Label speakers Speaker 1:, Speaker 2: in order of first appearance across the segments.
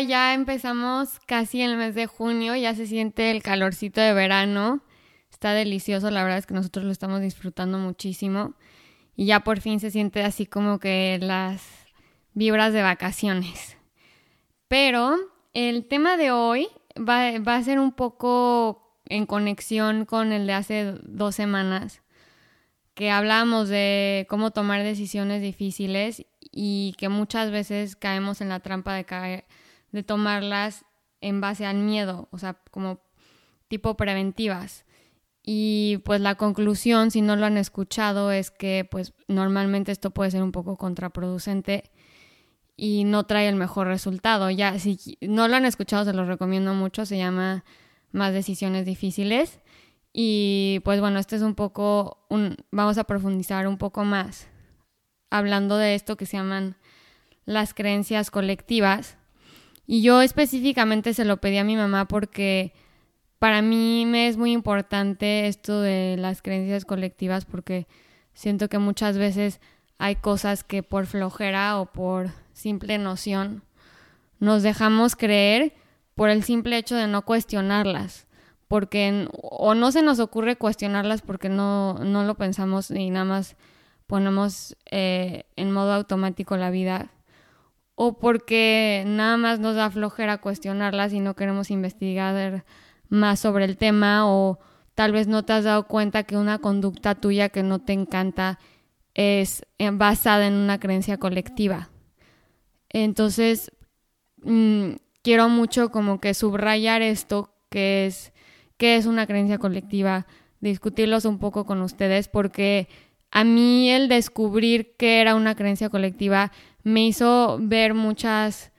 Speaker 1: ya empezamos casi el mes de junio, ya se siente el calorcito de verano. Está delicioso, la verdad es que nosotros lo estamos disfrutando muchísimo. Y ya por fin se siente así como que las vibras de vacaciones. Pero el tema de hoy va, va a ser un poco en conexión con el de hace dos semanas, que hablábamos de cómo tomar decisiones difíciles y que muchas veces caemos en la trampa de caer, de tomarlas en base al miedo, o sea, como tipo preventivas. Y pues la conclusión, si no lo han escuchado, es que pues normalmente esto puede ser un poco contraproducente y no trae el mejor resultado. Ya, si no lo han escuchado, se los recomiendo mucho, se llama Más decisiones difíciles. Y pues bueno, este es un poco, un, vamos a profundizar un poco más hablando de esto que se llaman las creencias colectivas. Y yo específicamente se lo pedí a mi mamá porque para mí me es muy importante esto de las creencias colectivas porque siento que muchas veces hay cosas que por flojera o por simple noción nos dejamos creer por el simple hecho de no cuestionarlas porque o no se nos ocurre cuestionarlas porque no, no lo pensamos y nada más ponemos eh, en modo automático la vida o porque nada más nos da flojera cuestionarlas y no queremos investigar más sobre el tema o tal vez no te has dado cuenta que una conducta tuya que no te encanta es eh, basada en una creencia colectiva. Entonces, mm, quiero mucho como que subrayar esto, que es, que es una creencia colectiva, discutirlos un poco con ustedes, porque a mí el descubrir que era una creencia colectiva me hizo ver muchas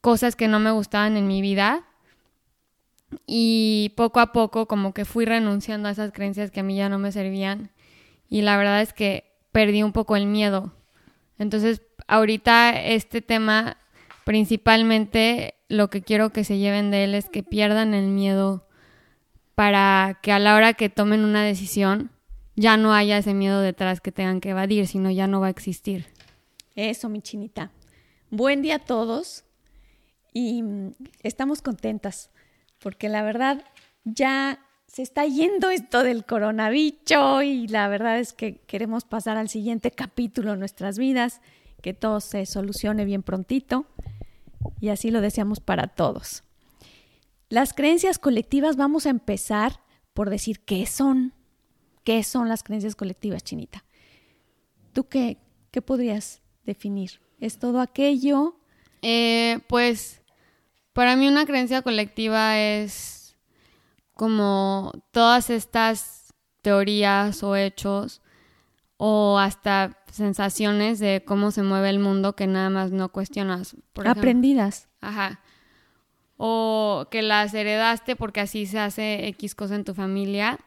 Speaker 1: cosas que no me gustaban en mi vida y poco a poco como que fui renunciando a esas creencias que a mí ya no me servían y la verdad es que perdí un poco el miedo. Entonces, ahorita este tema principalmente lo que quiero que se lleven de él es que pierdan el miedo para que a la hora que tomen una decisión ya no haya ese miedo detrás que tengan que evadir, sino ya no va a existir.
Speaker 2: Eso, mi chinita. Buen día a todos y mm, estamos contentas porque la verdad ya se está yendo esto del coronavirus y la verdad es que queremos pasar al siguiente capítulo de nuestras vidas, que todo se solucione bien prontito y así lo deseamos para todos. Las creencias colectivas vamos a empezar por decir qué son. ¿Qué son las creencias colectivas, Chinita? ¿Tú qué, qué podrías definir? ¿Es todo aquello?
Speaker 1: Eh, pues para mí una creencia colectiva es como todas estas teorías o hechos o hasta sensaciones de cómo se mueve el mundo que nada más no cuestionas.
Speaker 2: Aprendidas.
Speaker 1: Ajá. O que las heredaste porque así se hace X cosa en tu familia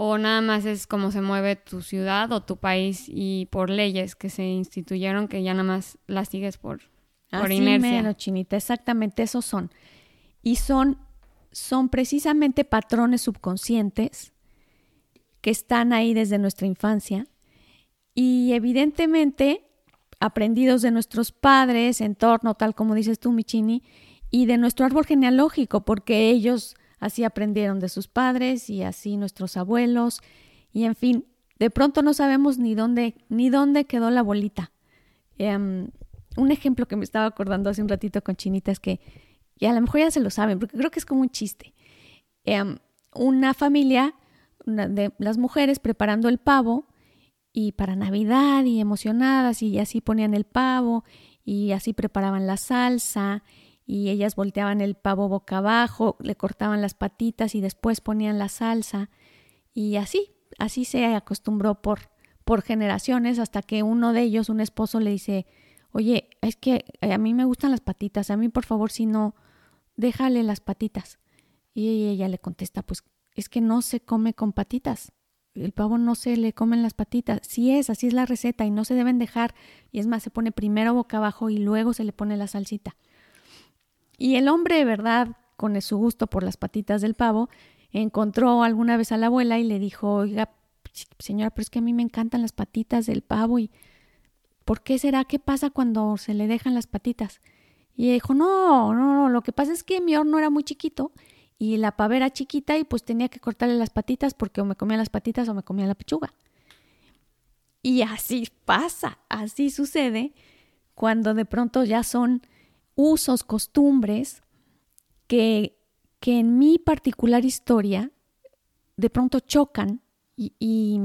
Speaker 1: o nada más es como se mueve tu ciudad o tu país y por leyes que se instituyeron que ya nada más las sigues por, por
Speaker 2: Así
Speaker 1: inercia.
Speaker 2: chinita, exactamente esos son. Y son, son precisamente patrones subconscientes que están ahí desde nuestra infancia y evidentemente aprendidos de nuestros padres, entorno, tal como dices tú, Michini, y de nuestro árbol genealógico, porque ellos así aprendieron de sus padres y así nuestros abuelos y en fin, de pronto no sabemos ni dónde ni dónde quedó la bolita. Em, un ejemplo que me estaba acordando hace un ratito con Chinita es que, y a lo mejor ya se lo saben, porque creo que es como un chiste. Em, una familia de las mujeres preparando el pavo y para Navidad y emocionadas y así ponían el pavo y así preparaban la salsa y ellas volteaban el pavo boca abajo, le cortaban las patitas y después ponían la salsa y así, así se acostumbró por, por generaciones hasta que uno de ellos, un esposo, le dice, oye, es que a mí me gustan las patitas, a mí por favor si no, déjale las patitas. Y ella le contesta, pues es que no se come con patitas. El pavo no se le comen las patitas. Sí es, así es la receta y no se deben dejar. Y es más, se pone primero boca abajo y luego se le pone la salsita. Y el hombre, verdad, con su gusto por las patitas del pavo, encontró alguna vez a la abuela y le dijo, oiga, señora, pero es que a mí me encantan las patitas del pavo y ¿por qué será? ¿Qué pasa cuando se le dejan las patitas? Y dijo, no, no, no, lo que pasa es que mi horno era muy chiquito y la pava era chiquita y pues tenía que cortarle las patitas porque o me comía las patitas o me comía la pechuga. Y así pasa, así sucede cuando de pronto ya son usos, costumbres que, que en mi particular historia de pronto chocan y, y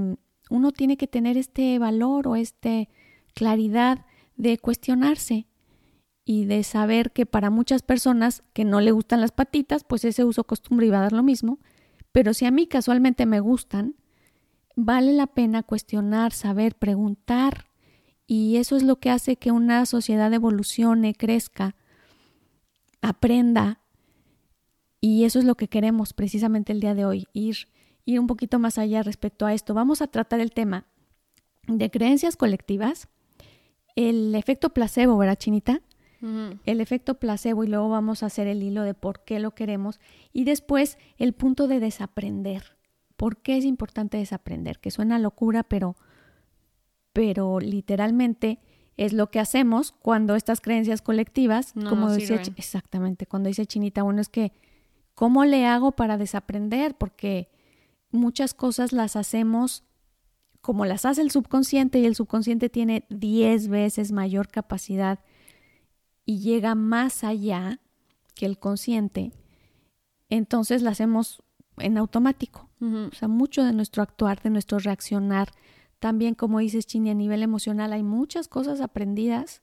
Speaker 2: uno tiene que tener este valor o esta claridad de cuestionarse y de saber que para muchas personas que no le gustan las patitas, pues ese uso costumbre iba a dar lo mismo, pero si a mí casualmente me gustan, vale la pena cuestionar, saber, preguntar, y eso es lo que hace que una sociedad evolucione, crezca, aprenda, y eso es lo que queremos precisamente el día de hoy, ir, ir un poquito más allá respecto a esto. Vamos a tratar el tema de creencias colectivas, el efecto placebo, ¿verdad, Chinita? el efecto placebo y luego vamos a hacer el hilo de por qué lo queremos y después el punto de desaprender. ¿Por qué es importante desaprender? Que suena locura, pero, pero literalmente es lo que hacemos cuando estas creencias colectivas, como decía, exactamente, cuando dice Chinita, bueno, es que, ¿cómo le hago para desaprender? Porque muchas cosas las hacemos como las hace el subconsciente y el subconsciente tiene 10 veces mayor capacidad y llega más allá que el consciente, entonces la hacemos en automático. O sea, mucho de nuestro actuar, de nuestro reaccionar, también como dices Chini, a nivel emocional hay muchas cosas aprendidas,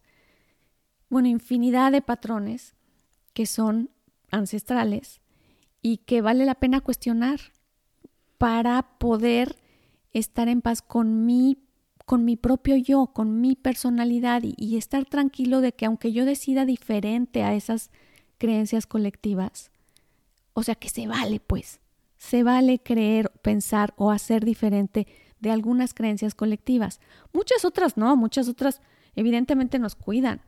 Speaker 2: bueno, infinidad de patrones que son ancestrales y que vale la pena cuestionar para poder estar en paz con mi con mi propio yo, con mi personalidad y, estar tranquilo de que aunque yo decida diferente a esas creencias colectivas, o sea que se vale pues, se vale creer, pensar o hacer diferente de algunas creencias colectivas. Muchas otras no, muchas otras evidentemente nos cuidan,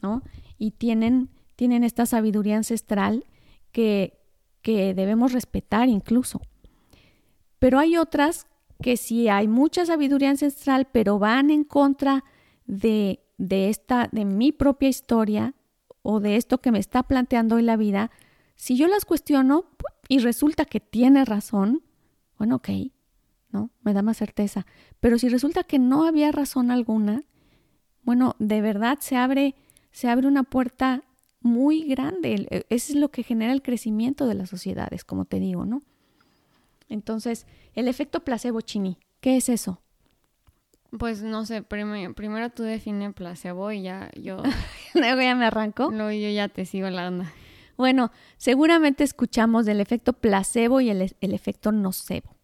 Speaker 2: ¿no? Y tienen, tienen esta sabiduría ancestral que, que debemos respetar incluso. Pero hay otras que si hay mucha sabiduría ancestral, pero van en contra de, de esta, de mi propia historia o de esto que me está planteando hoy la vida, si yo las cuestiono y resulta que tiene razón, bueno, ok, ¿no? Me da más certeza. Pero si resulta que no había razón alguna, bueno, de verdad se abre, se abre una puerta muy grande. E, eso es lo que genera el crecimiento de las sociedades, como te digo, ¿no? Entonces, el efecto placebo chini, ¿qué es eso?
Speaker 1: Pues no sé, primero tú define placebo y ya yo...
Speaker 2: Luego ya me arranco.
Speaker 1: Luego yo ya te sigo la onda.
Speaker 2: Bueno, seguramente escuchamos del efecto placebo y el, el efecto nocebo.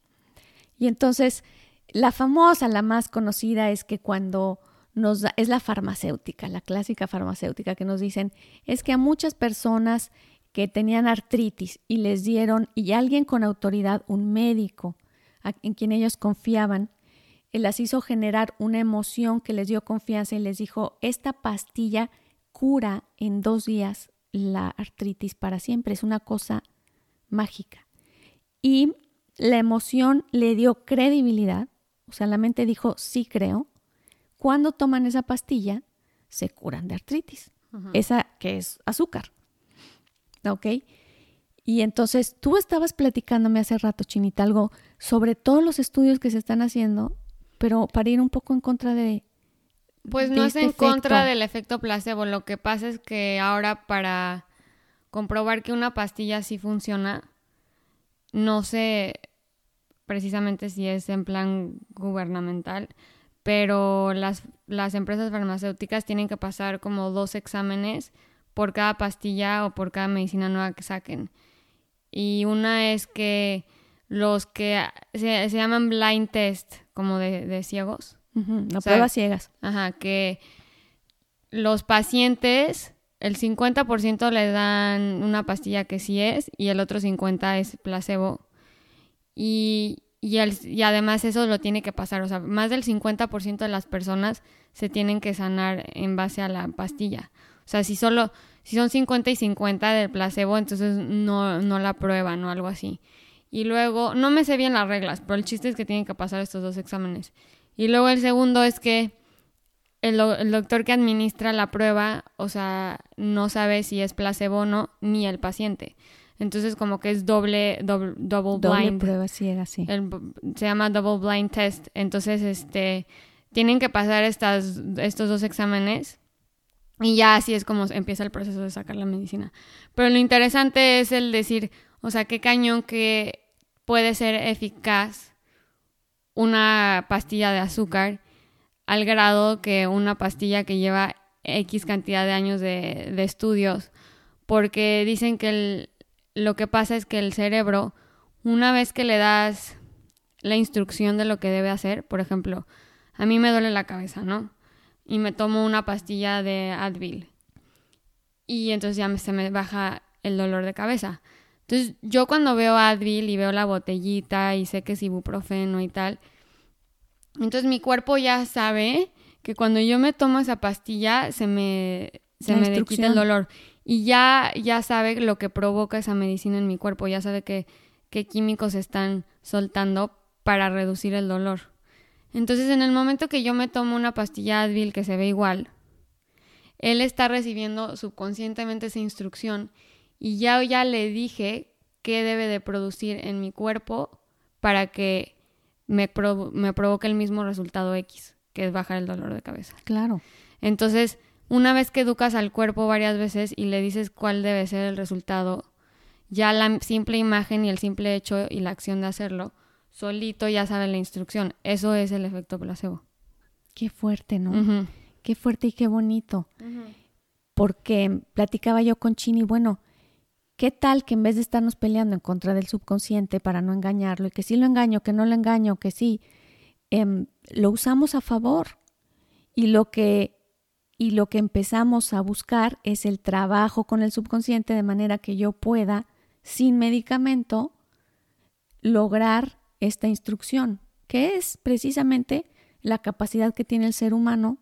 Speaker 2: Y entonces, la famosa, la más conocida es que cuando nos da, es la farmacéutica, la clásica farmacéutica que nos dicen, es que a muchas personas que tenían artritis y les dieron, y alguien con autoridad, un médico, en quien ellos confiaban, él las hizo generar una emoción que les dio confianza y les dijo, esta pastilla cura en dos días la artritis para siempre, es una cosa mágica. Y la emoción le dio credibilidad, o sea, la mente dijo, sí creo, cuando toman esa pastilla, se curan de artritis, esa que es azúcar. ¿ok? Y entonces tú estabas platicándome hace rato, Chinita, algo sobre todos los estudios que se están haciendo, pero para ir un poco en contra de...
Speaker 1: Pues no es este en contra del efecto placebo, lo que pasa es que ahora para comprobar que una pastilla sí funciona, no sé precisamente si es en plan gubernamental, pero las, las empresas farmacéuticas tienen que pasar como dos exámenes por cada pastilla o por cada medicina nueva que saquen. Y una es que los que se, llaman blind test, como de, ciegos.
Speaker 2: Uh pruebas ciegas.
Speaker 1: Ajá, que los pacientes, el 50% le dan una pastilla que sí es y el otro 50% es placebo. Y, y, además eso lo tiene que pasar, o sea, más del 50% de las personas se tienen que sanar en base a la pastilla. O sea, si solo, si son 50 y 50 del placebo, entonces no, no la prueban o algo así. Y luego, no me sé bien las reglas, pero el chiste es que tienen que pasar estos dos exámenes. Y luego el segundo es que el, el, doctor que administra la prueba, o sea, no sabe si es placebo o no, ni el paciente. Entonces como que es doble, doble, double blind.
Speaker 2: prueba sí.
Speaker 1: se llama double blind test. Entonces, este, tienen que pasar estas, estos dos exámenes y ya así es como empieza el proceso de sacar la medicina. Pero lo interesante es el decir, o sea, qué cañón que puede ser eficaz una pastilla de azúcar al grado que una pastilla que lleva X cantidad de años de, estudios, porque dicen que lo que pasa es que el cerebro, una vez que le das la instrucción de lo que debe hacer, por ejemplo, a mí me duele la cabeza, ¿no? Y me tomo una pastilla de Advil. Y entonces ya se me baja el dolor de cabeza. Entonces yo cuando veo Advil y veo la botellita y sé que es ibuprofeno y tal, entonces mi cuerpo ya sabe que cuando yo me tomo esa pastilla se me, se me quita el dolor y ya, ya sabe lo que provoca esa medicina en mi cuerpo, ya sabe qué químicos están soltando para reducir el dolor. Entonces, en el momento que yo me tomo una pastilla Advil que se ve igual, él está recibiendo subconscientemente esa instrucción y ya, ya le dije qué debe de producir en mi cuerpo para que me, me provoque el mismo resultado X, que es bajar el dolor de cabeza.
Speaker 2: Claro.
Speaker 1: Entonces, una vez que educas al cuerpo varias veces y le dices cuál debe ser el resultado, ya la simple imagen y el simple hecho y la acción de hacerlo, solito ya sabe la instrucción. Eso es el efecto placebo.
Speaker 2: Qué fuerte, ¿no? Qué fuerte y qué bonito. Porque platicaba yo con Chini, bueno, ¿qué tal que en vez de estarnos peleando en contra del subconsciente para no engañarlo, y que sí lo engaño, que no lo engaño, que sí, em, lo usamos a favor? Y lo que y lo que empezamos a buscar es el trabajo con el subconsciente de manera que yo pueda, sin medicamento, lograr esta instrucción, que es precisamente la capacidad que tiene el ser humano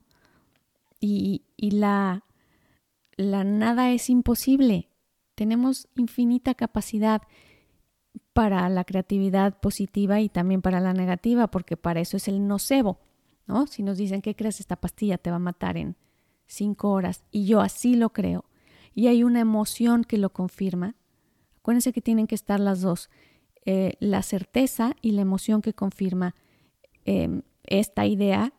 Speaker 2: y, la, la nada es imposible. Tenemos infinita capacidad para la creatividad positiva y también para la negativa, porque para eso es el nocebo, ¿no? Si nos dicen, ¿qué crees? Esta pastilla te va a matar en cinco horas y yo así lo creo y hay una emoción que lo confirma, acuérdense que tienen que estar las dos, eh, la certeza y la emoción que confirma em, esta idea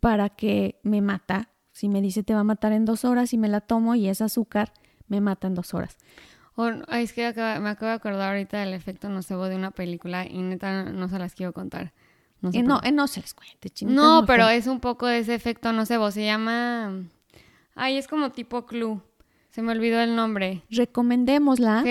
Speaker 2: para que me mata. Si me dice te va a matar en dos horas y me la tomo y es azúcar, me mata en dos horas.
Speaker 1: es que me acabo de acordar ahorita del efecto nocebo de una película y neta no se las quiero contar.
Speaker 2: No, eh, no, eh, no, se les cuente,
Speaker 1: No, pero es un poco de ese efecto no sé, Se llama. Ay, es como tipo clue. Se me olvidó el nombre.
Speaker 2: Recomendémosla.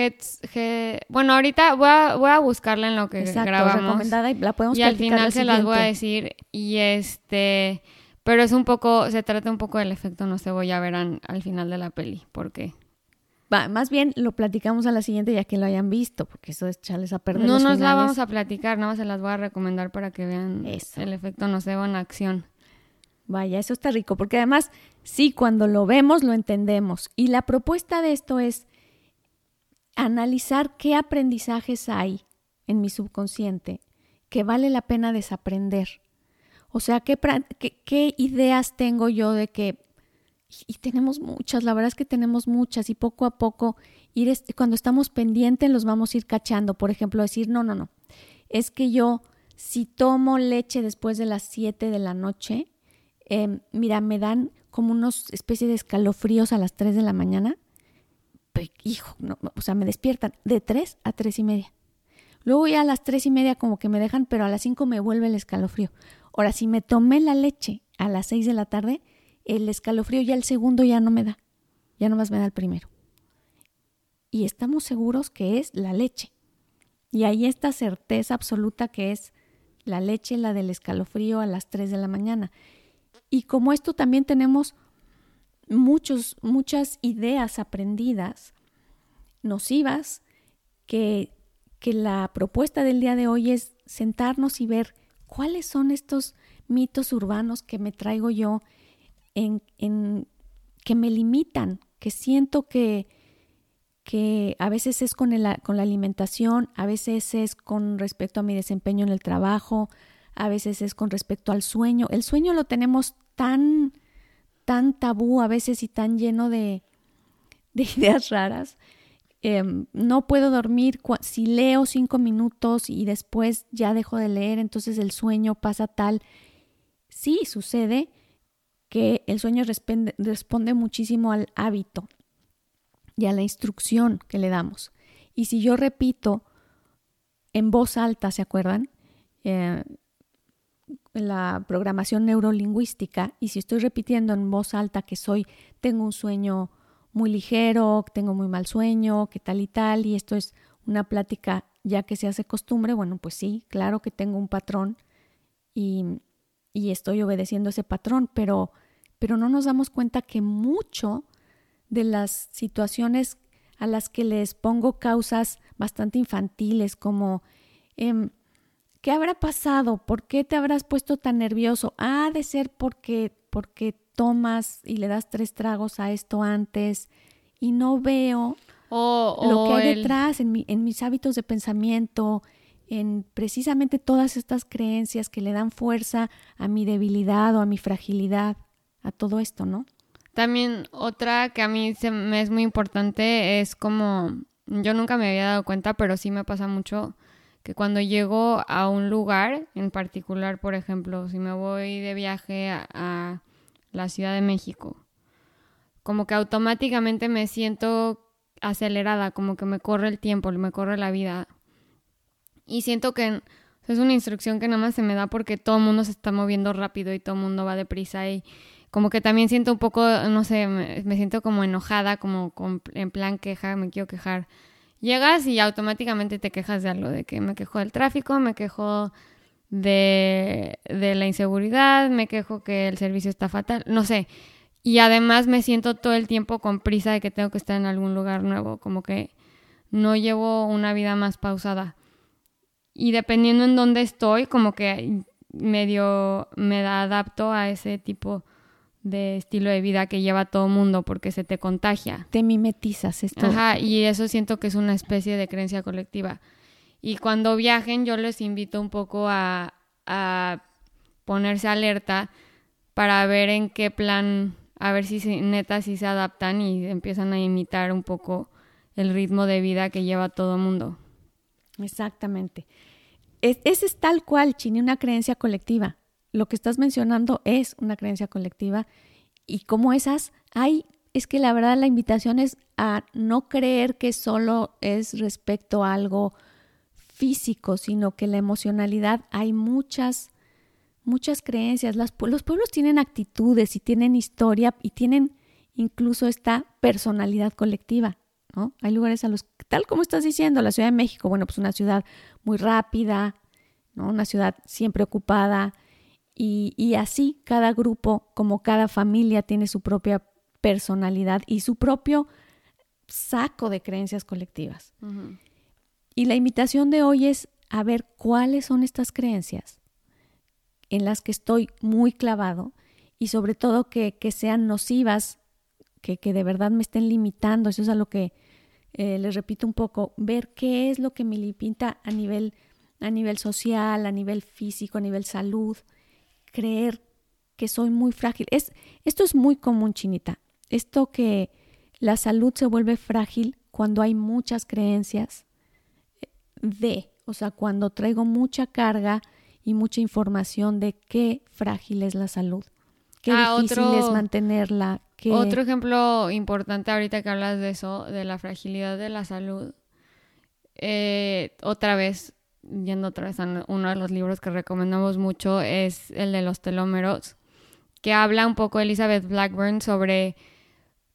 Speaker 1: Bueno, ahorita voy a, voy a buscarla en lo que Exacto, grabamos.
Speaker 2: recomendada y la podemos
Speaker 1: Y al final se las voy a decir. Y este. Pero es un poco. Se trata un poco del efecto no sé, ya verán al final de la peli. ¿Por qué?
Speaker 2: Más bien lo platicamos a la siguiente ya que lo hayan visto, porque eso es echarles a perder.
Speaker 1: No
Speaker 2: nos
Speaker 1: la vamos a platicar, nada más se las voy a recomendar para que vean el efecto nocebo en acción.
Speaker 2: Vaya, eso está rico, porque además, sí, cuando lo vemos, lo entendemos. Y la propuesta de esto es analizar qué aprendizajes hay en mi subconsciente que vale la pena desaprender. O sea, qué, qué ideas tengo yo de que y tenemos muchas, la verdad es que tenemos muchas y poco a poco ir cuando estamos pendientes los vamos a ir cachando. Por ejemplo, decir, no, no, no, es que yo si tomo leche después de las 7 de la noche, em, mira, me dan como unos especies de escalofríos a las 3 de la mañana. hijo, o sea, me despiertan de 3 a 3 y media. Luego ya a las 3 y media como que me dejan, pero a las 5 me vuelve el escalofrío. Ahora, si me tomé la leche a las 6 de la tarde, el escalofrío ya el segundo ya no me da, ya nomás me da el primero. Y estamos seguros que es la leche. Y hay esta certeza absoluta que es la leche, la del escalofrío a las 3 de la mañana. Y como esto también tenemos muchos, muchas ideas aprendidas, nocivas, que, que la propuesta del día de hoy es sentarnos y ver cuáles son estos mitos urbanos que me traigo yo en, que me limitan, que siento que, que a veces es con, el, con la alimentación, a veces es con respecto a mi desempeño en el trabajo, a veces es con respecto al sueño. El sueño lo tenemos tan tan tabú a veces y tan lleno de, de ideas raras. Em, no puedo dormir si leo cinco minutos y después ya dejo de leer, entonces el sueño pasa tal. Sí, sucede que el sueño responde, responde muchísimo al hábito y a la instrucción que le damos. Y si yo repito en voz alta, ¿se acuerdan? Eh, la programación neurolingüística y si estoy repitiendo en voz alta que soy, tengo un sueño muy ligero, tengo muy mal sueño, que tal y tal, y esto es una plática ya que se hace costumbre, bueno, pues sí, claro que tengo un patrón y, y estoy obedeciendo ese patrón, pero, pero no nos damos cuenta que mucho de las situaciones a las que les pongo causas bastante infantiles como eh, ¿qué habrá pasado? ¿Por qué te habrás puesto tan nervioso? Ha de ser porque, porque tomas y le das tres tragos a esto antes y no veo lo que hay detrás en, en mis hábitos de pensamiento, en precisamente todas estas creencias que le dan fuerza a mi debilidad o a mi fragilidad, a todo esto, ¿no?
Speaker 1: También otra que a mí se me es muy importante es como, yo nunca me había dado cuenta, pero sí me pasa mucho que cuando llego a un lugar en particular, por ejemplo, si me voy de viaje a, la Ciudad de México, como que automáticamente me siento acelerada, como que me corre el tiempo, me corre la vida. Y siento que es una instrucción que nada más se me da porque todo el mundo se está moviendo rápido y todo el mundo va deprisa y como que también siento un poco, no sé, me, siento como enojada, como en plan queja, me quiero quejar. Llegas y automáticamente te quejas de algo, de que me quejo del tráfico, me quejo de, de la inseguridad, me quejo que el servicio está fatal, no sé. Y además me siento todo el tiempo con prisa de que tengo que estar en algún lugar nuevo, como que no llevo una vida más pausada. Y dependiendo en dónde estoy, como que medio me adapto a ese tipo de estilo de vida que lleva todo mundo porque se te contagia.
Speaker 2: Te mimetizas esto.
Speaker 1: Ajá, y eso siento que es una especie de creencia colectiva. Y cuando viajen yo les invito un poco a, a ponerse alerta para ver en qué plan, a ver si neta si se adaptan y empiezan a imitar un poco el ritmo de vida que lleva todo mundo.
Speaker 2: Exactamente. Es, ese es tal cual, Chini, una creencia colectiva lo que estás mencionando es una creencia colectiva y como esas hay, es que la verdad la invitación es a no creer que solo es respecto a algo físico, sino que la emocionalidad hay muchas, muchas creencias. los pueblos tienen actitudes y tienen historia y tienen incluso esta personalidad colectiva. ¿no? Hay lugares a los, tal como estás diciendo, la Ciudad de México, bueno, pues una ciudad muy rápida, ¿no? una ciudad siempre ocupada, y, así cada grupo, como cada familia, tiene su propia personalidad y su propio saco de creencias colectivas. Y la invitación de hoy es a ver cuáles son estas creencias en las que estoy muy clavado y sobre todo que, sean nocivas, que, que, de verdad me estén limitando. Eso es a lo que eh, les repito un poco, ver qué es lo que me limita a nivel, a nivel social, a nivel físico, a nivel salud, creer que soy muy frágil. Es, esto es muy común, Chinita. Esto que la salud se vuelve frágil cuando hay muchas creencias de, o sea, cuando traigo mucha carga y mucha información de qué frágil es la salud, qué ah, difícil es mantenerla.
Speaker 1: Otro ejemplo importante ahorita que hablas de eso, de la fragilidad de la salud, eh, otra vez yendo otra vez a uno de los libros que recomendamos mucho, es el de los telómeros, que habla un poco Elizabeth Blackburn sobre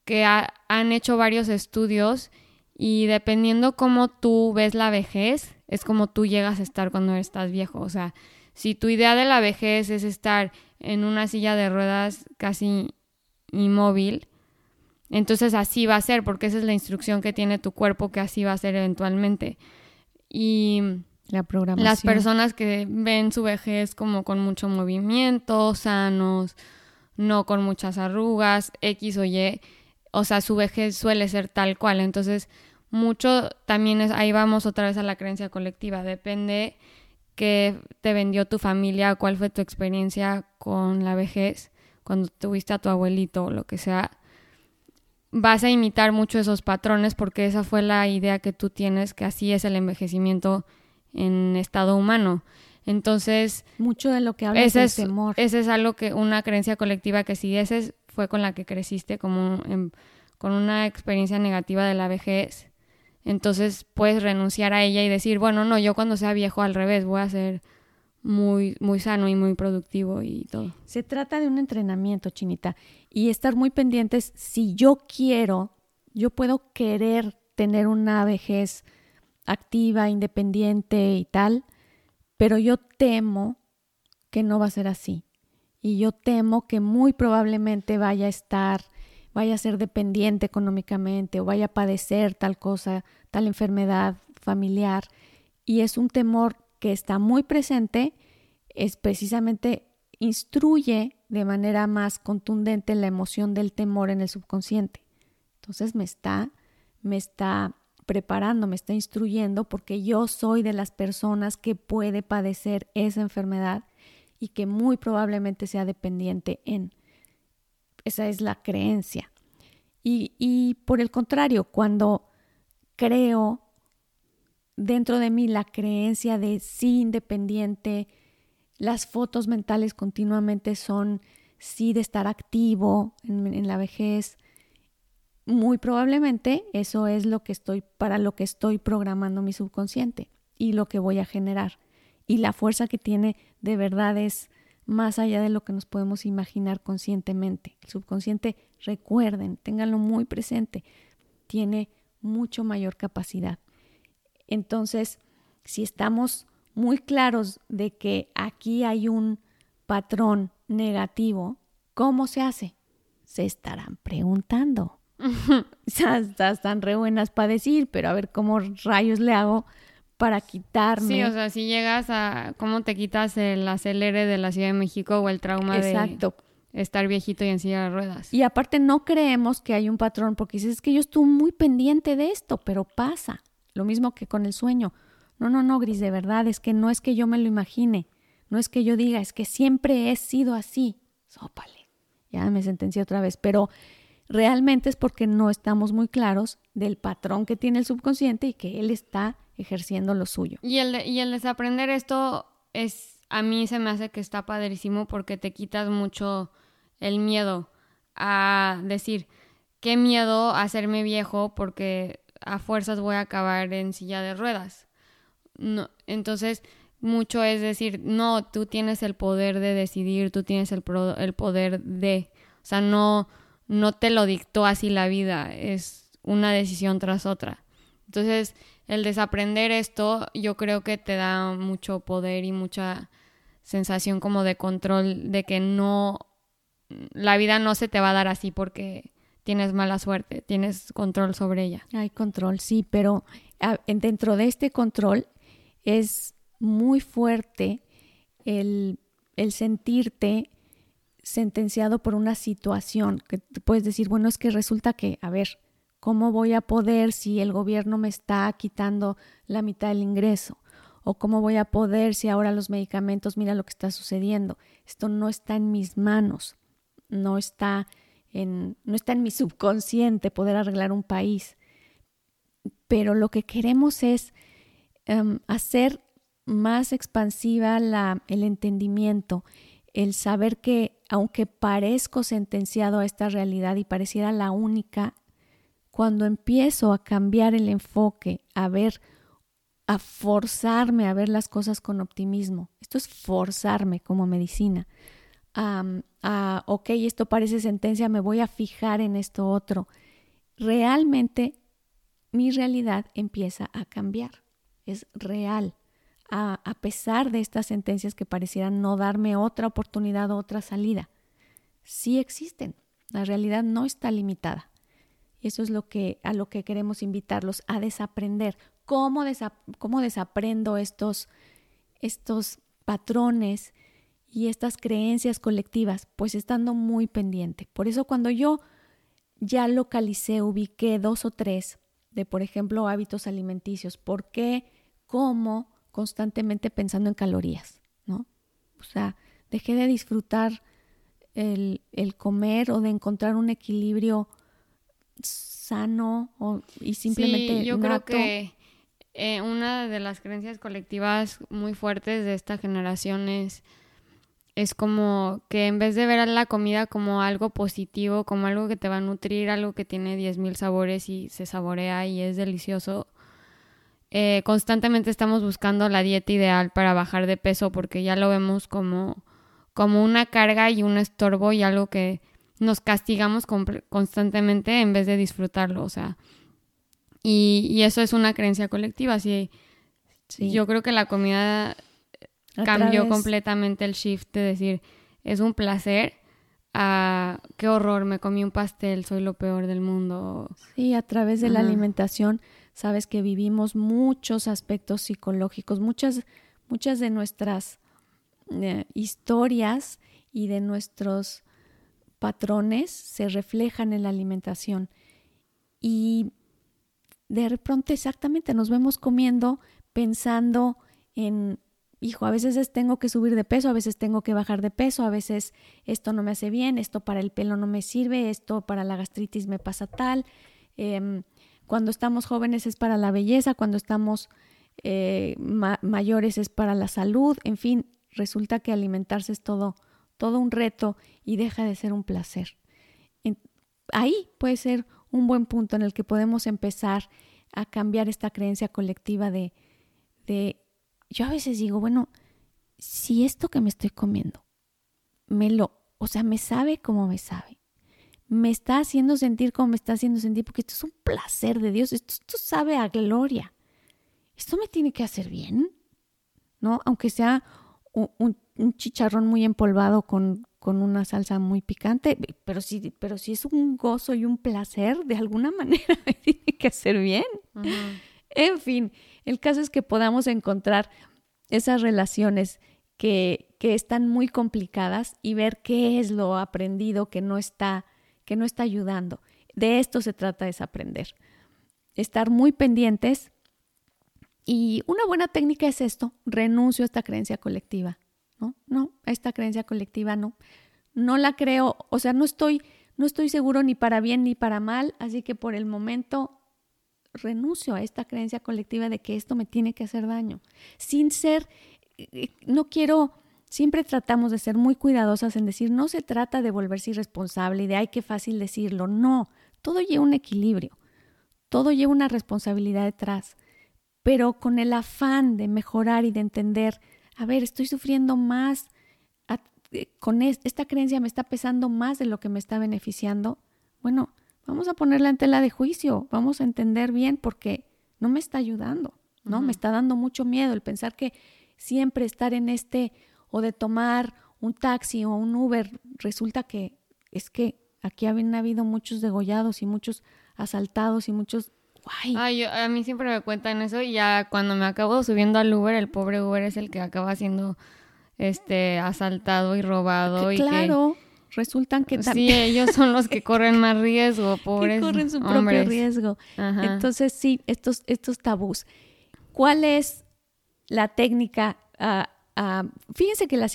Speaker 1: que han hecho varios estudios y dependiendo cómo tú ves la vejez, es como tú llegas a estar cuando estás viejo. O sea, si tu idea de la vejez es estar en una silla de ruedas casi inmóvil, entonces así va a ser, porque esa es la instrucción que tiene tu cuerpo, que así va a ser eventualmente. Y
Speaker 2: la programación.
Speaker 1: Las personas que ven su vejez como con mucho movimiento, sanos, no con muchas arrugas, X o Y, o sea, su vejez suele ser tal cual. Entonces, mucho también es, ahí vamos otra vez a la creencia colectiva, depende qué te vendió tu familia, cuál fue tu experiencia con la vejez, cuando tuviste a tu abuelito o lo que sea, vas a imitar mucho esos patrones porque esa fue la idea que tú tienes, que así es el envejecimiento en estado humano. Entonces,
Speaker 2: mucho de lo que hablas
Speaker 1: ese
Speaker 2: es temor.
Speaker 1: Ese es algo que una creencia colectiva que si ese fue con la que creciste como con una experiencia negativa de la vejez, entonces puedes renunciar a ella y decir, bueno, no, yo cuando sea viejo al revés voy a ser muy, muy sano y muy productivo y todo.
Speaker 2: Se trata de un entrenamiento, Chinita, y estar muy pendientes. Si yo quiero, yo puedo querer tener una vejez activa, independiente y tal, pero yo temo que no va a ser así. Y yo temo que muy probablemente vaya a estar, vaya a ser dependiente económicamente o vaya a padecer tal cosa, tal enfermedad familiar. Y es un temor que está muy presente es precisamente instruye de manera más contundente la emoción del temor en el subconsciente. Entonces me está, me está preparando, me está instruyendo porque yo soy de las personas que puede padecer esa enfermedad y que muy probablemente sea dependiente en. Esa es la creencia. Y, y por el contrario, cuando creo dentro de mí la creencia de sí independiente, las fotos mentales continuamente son sí de estar activo en, la vejez. Muy probablemente eso es lo que estoy para lo que estoy programando mi subconsciente y lo que voy a generar. Y la fuerza que tiene de verdad es más allá de lo que nos podemos imaginar conscientemente. El subconsciente, recuerden, ténganlo muy presente, tiene mucho mayor capacidad. Entonces, si estamos muy claros de que aquí hay un patrón negativo, ¿cómo se hace? Se estarán preguntando. ya están re buenas para decir, pero a ver cómo rayos le hago para quitarme.
Speaker 1: Sí, o sea, si llegas a cómo te quitas el acelere de la Ciudad de México o el trauma Exacto. de estar viejito y en silla de ruedas.
Speaker 2: Y aparte no creemos que hay un patrón porque dices es que yo estuve muy pendiente de esto, pero pasa. Lo mismo que con el sueño. No, no, no, Gris, de verdad, es que no es que yo me lo imagine, no es que yo diga, es que siempre he sido así. Sópale. Ya me sentencié otra vez, pero realmente es porque no estamos muy claros del patrón que tiene el subconsciente y que él está ejerciendo lo suyo.
Speaker 1: Y el, y el desaprender esto es, a mí se me hace que está padrísimo porque te quitas mucho el miedo a decir, qué miedo hacerme viejo porque a fuerzas voy a acabar en silla de ruedas. No, entonces, mucho es decir, no, tú tienes el poder de decidir, tú tienes el, el poder de, o sea, no, no te lo dictó así la vida, es una decisión tras otra. Entonces, el desaprender esto, yo creo que te da mucho poder y mucha sensación como de control, de que no, la vida no se te va a dar así porque tienes mala suerte, tienes control sobre ella.
Speaker 2: Hay control, sí, pero dentro de este control es muy fuerte el, el sentirte sentenciado por una situación, que puedes decir, bueno, es que resulta que, a ver, ¿cómo voy a poder si el gobierno me está quitando la mitad del ingreso? ¿O cómo voy a poder si ahora los medicamentos, mira lo que está sucediendo? Esto no está en mis manos, no está en, no está en mi subconsciente poder arreglar un país. Pero lo que queremos es Em, hacer más expansiva la, el entendimiento, el saber que aunque parezco sentenciado a esta realidad y pareciera la única, cuando empiezo a cambiar el enfoque, a ver, a forzarme a ver las cosas con optimismo, esto es forzarme como medicina, a, ok, esto parece sentencia, me voy a fijar en esto otro, realmente mi realidad empieza a cambiar es real, a, pesar de estas sentencias que parecieran no darme otra oportunidad o otra salida. Sí existen, la realidad no está limitada. Y eso es lo que, a lo que queremos invitarlos a desaprender. ¿Cómo, cómo desaprendo estos, estos patrones y estas creencias colectivas? Pues estando muy pendiente. Por eso cuando yo ya localicé, ubiqué dos o tres de, por ejemplo, hábitos alimenticios, ¿por qué como constantemente pensando en calorías, ¿no? O sea, dejé de disfrutar el, el comer o de encontrar un equilibrio sano o, y simplemente
Speaker 1: sí, yo creo que eh, una de las creencias colectivas muy fuertes de esta generación es, es como que en vez de ver a la comida como algo positivo, como algo que te va a nutrir, algo que tiene 10.000 sabores y se saborea y es delicioso, eh, constantemente estamos buscando la dieta ideal para bajar de peso porque ya lo vemos como, como una carga y un estorbo y algo que nos castigamos constantemente en vez de disfrutarlo. O sea, y, eso es una creencia colectiva. Sí, Yo creo que la comida cambió completamente el shift de decir, es un placer. a qué horror, me comí un pastel, soy lo peor del mundo.
Speaker 2: Sí, a través de la alimentación, sabes que vivimos muchos aspectos psicológicos, muchas, muchas de nuestras eh, historias y de nuestros patrones se reflejan en la alimentación. Y de pronto exactamente nos vemos comiendo pensando en, hijo, a veces tengo que subir de peso, a veces tengo que bajar de peso, a veces esto no me hace bien, esto para el pelo no me sirve, esto para la gastritis me pasa tal. Em, cuando estamos jóvenes es para la belleza, cuando estamos eh, mayores es para la salud, en fin, resulta que alimentarse es todo, todo un reto y deja de ser un placer. ahí puede ser un buen punto en el que podemos empezar a cambiar esta creencia colectiva de, de, yo a veces digo, bueno, si esto que me estoy comiendo, me lo, o sea, me sabe como me sabe, me está haciendo sentir como me está haciendo sentir, porque esto es un placer de Dios, esto, esto sabe a gloria, esto me tiene que hacer bien, ¿no? Aunque sea un, un chicharrón muy empolvado con, con una salsa muy picante, pero si, pero si es un gozo y un placer, de alguna manera me tiene que hacer bien. En fin, el caso es que podamos encontrar esas relaciones que, que, están muy complicadas y ver qué es lo aprendido que no está, que no está ayudando. De esto se trata es aprender. Estar muy pendientes. Y una buena técnica es esto, renuncio a esta creencia colectiva ¿no? No, esta creencia colectiva no. No la creo, o sea, no estoy, no estoy seguro ni para bien ni para mal, así que por el momento renuncio a esta creencia colectiva de que esto me tiene que hacer daño. Sin ser, eh, no quiero, siempre tratamos de ser muy cuidadosas en decir, no se trata de volverse irresponsable y de, ay, qué fácil decirlo. No, todo lleva un equilibrio, todo lleva una responsabilidad detrás, pero con el afán de mejorar y de entender a ver, estoy sufriendo más, eh, con esta creencia me está pesando más de lo que me está beneficiando. Bueno, vamos a ponerla en tela de juicio, vamos a entender bien porque no me está ayudando, ¿no? Me está dando mucho miedo el pensar que siempre estar en este o de tomar un taxi o un Uber, resulta que es que aquí habían habido muchos degollados y muchos asaltados y muchos
Speaker 1: Ay, a mí siempre me cuentan eso y ya cuando me acabo subiendo al Uber, el pobre Uber es el que acaba siendo este asaltado y robado. y
Speaker 2: claro, resultan que
Speaker 1: también... Sí, ellos son los que corren más riesgo, pobres
Speaker 2: que corren su propio riesgo. Entonces, sí, estos, estos tabús. ¿Cuál es la técnica? Ah, ah, fíjense que el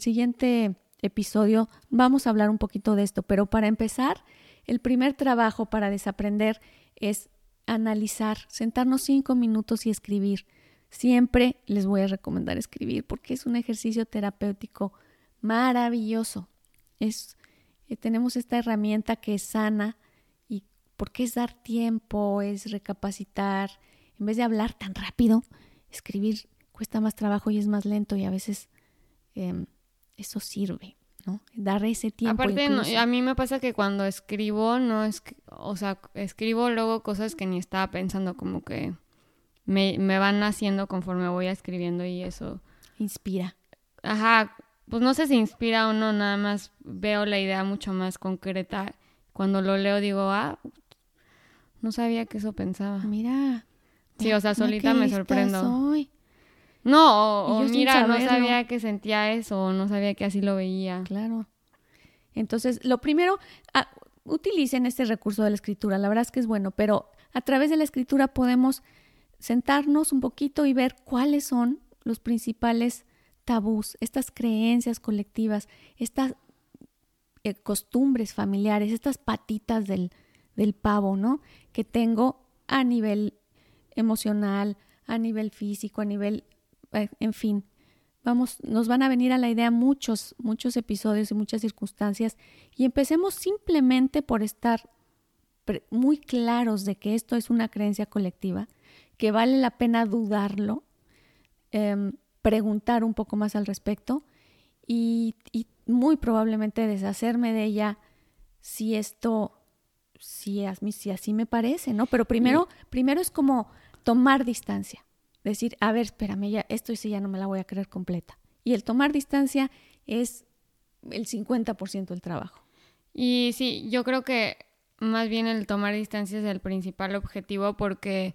Speaker 2: siguiente episodio vamos a hablar un poquito de esto, pero para empezar, el primer trabajo para desaprender es analizar, sentarnos cinco minutos y escribir. Siempre les voy a recomendar escribir porque es un ejercicio terapéutico maravilloso. Es, eh, tenemos esta herramienta que es sana y porque es dar tiempo, es recapacitar. En vez de hablar tan rápido, escribir cuesta más trabajo y es más lento y a veces em, eso sirve. Dar ese tiempo.
Speaker 1: Aparte, a mí me pasa que cuando escribo, no es, o sea, escribo luego cosas que ni estaba pensando, como que me, me van haciendo conforme voy escribiendo y eso.
Speaker 2: Inspira.
Speaker 1: Ajá, pues no sé si inspira o no, nada más veo la idea mucho más concreta. Cuando lo leo digo, ah, no sabía que eso pensaba.
Speaker 2: Mira.
Speaker 1: Sí, o sea, solita me sorprendo. No, o, mira, no sabía que sentía eso, no sabía que así lo veía.
Speaker 2: Claro. Entonces, lo primero, ah, utilicen este recurso de la escritura, la verdad es que es bueno, pero a través de la escritura podemos sentarnos un poquito y ver cuáles son los principales tabús, estas creencias colectivas, estas eh, costumbres familiares, estas patitas del, del pavo, ¿no? Que tengo a nivel emocional, a nivel físico, a nivel, en fin, vamos, nos van a venir a la idea muchos, muchos episodios y muchas circunstancias. Y empecemos simplemente por estar muy claros de que esto es una creencia colectiva, que vale la pena dudarlo, em, preguntar un poco más al respecto y, muy probablemente deshacerme de ella si esto, si, si así me parece, ¿no? Pero primero, primero es como tomar distancia, decir, a ver, espérame, ya, esto sí ya no me la voy a creer completa. Y el tomar distancia es el 50% del trabajo.
Speaker 1: Y sí, yo creo que más bien el tomar distancia es el principal objetivo porque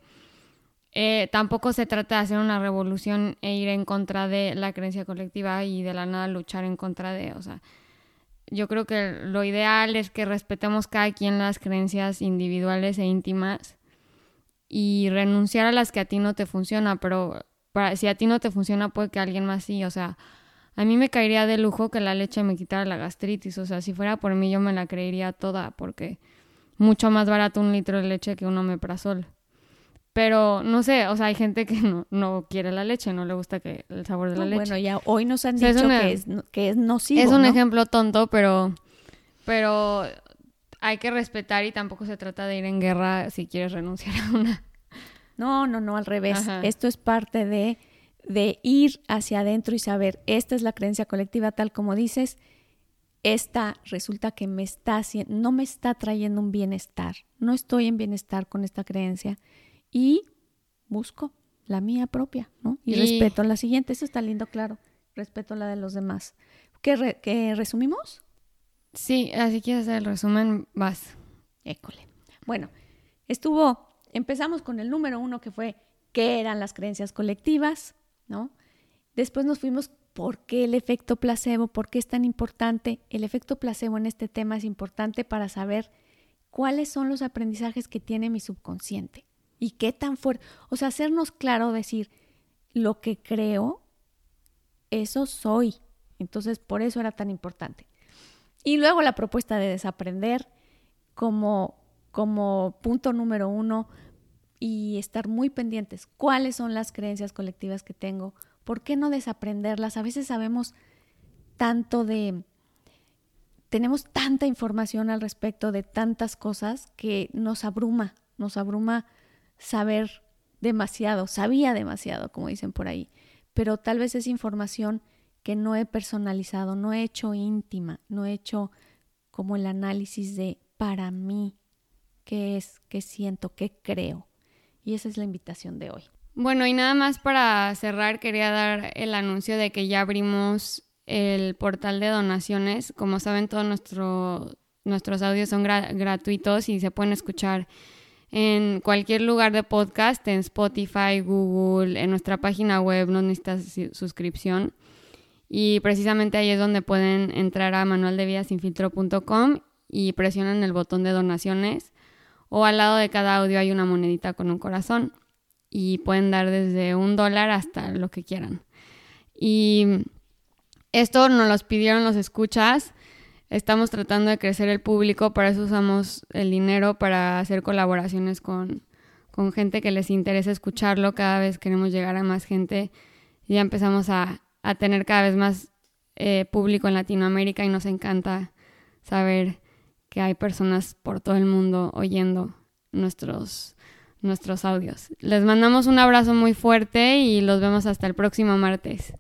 Speaker 1: eh, tampoco se trata de hacer una revolución e ir en contra de la creencia colectiva y de la nada luchar en contra de, o sea, yo creo que lo ideal es que respetemos cada quien las creencias individuales e íntimas y renunciar a las que a ti no te funciona, pero para, si a ti no te funciona puede que alguien más sí, o sea, a mí me caería de lujo que la leche me quitara la gastritis, o sea, si fuera por mí yo me la creería toda porque mucho más barato un litro de leche que un omeprazol. Pero no sé, o sea, hay gente que no, no quiere la leche, no le gusta que el sabor de la leche.
Speaker 2: Bueno, ya hoy nos han dicho que, es, que es nocivo.
Speaker 1: Es un ejemplo tonto, pero, pero hay que respetar y tampoco se trata de ir en guerra si quieres renunciar a una.
Speaker 2: No, no, no, al revés. Esto es parte de, de ir hacia adentro y saber, esta es la creencia colectiva, tal como dices, esta resulta que me está haciendo, no me está trayendo un bienestar, no estoy en bienestar con esta creencia y busco la mía propia, ¿no? Y, respeto la siguiente, eso está lindo, claro, respeto la de los demás. ¿Qué, resumimos?
Speaker 1: Sí, así quieres hacer el resumen, vas.
Speaker 2: École. Bueno, estuvo, empezamos con el número uno que fue qué eran las creencias colectivas, ¿no? Después nos fuimos ¿Por qué el efecto placebo? ¿Por qué es tan importante? El efecto placebo en este tema es importante para saber cuáles son los aprendizajes que tiene mi subconsciente y qué tan fuerte. O sea, hacernos claro, decir, lo que creo, eso soy. Entonces, por eso era tan importante. Y luego la propuesta de desaprender como, como punto número uno y estar muy pendientes. ¿Cuáles son las creencias colectivas que tengo? ¿Por qué no desaprenderlas? A veces sabemos tanto de... Tenemos tanta información al respecto de tantas cosas que nos abruma, nos abruma saber demasiado, sabía demasiado, como dicen por ahí, pero tal vez es información que no he personalizado, no he hecho íntima, no he hecho como el análisis de para mí, qué es, qué siento, qué creo. Y esa es la invitación de hoy.
Speaker 1: Bueno, y nada más para cerrar, quería dar el anuncio de que ya abrimos el portal de donaciones. Como saben, todos nuestro, nuestros audios son gratuitos y se pueden escuchar en cualquier lugar de podcast, en Spotify, Google, en nuestra página web, no necesitas suscripción. Y precisamente ahí es donde pueden entrar a manualdevidasinfiltro.com y presionan el botón de donaciones o al lado de cada audio hay una monedita con un corazón y pueden dar desde un dólar hasta lo que quieran. Y esto nos los pidieron los escuchas. Estamos tratando de crecer el público, para eso usamos el dinero para hacer colaboraciones con, con gente que les interesa escucharlo. Cada vez queremos llegar a más gente. Ya empezamos a, a tener cada vez más eh, público en Latinoamérica y nos encanta saber que hay personas por todo el mundo oyendo nuestros nuestros audios. Les mandamos un abrazo muy fuerte y los vemos hasta el próximo martes.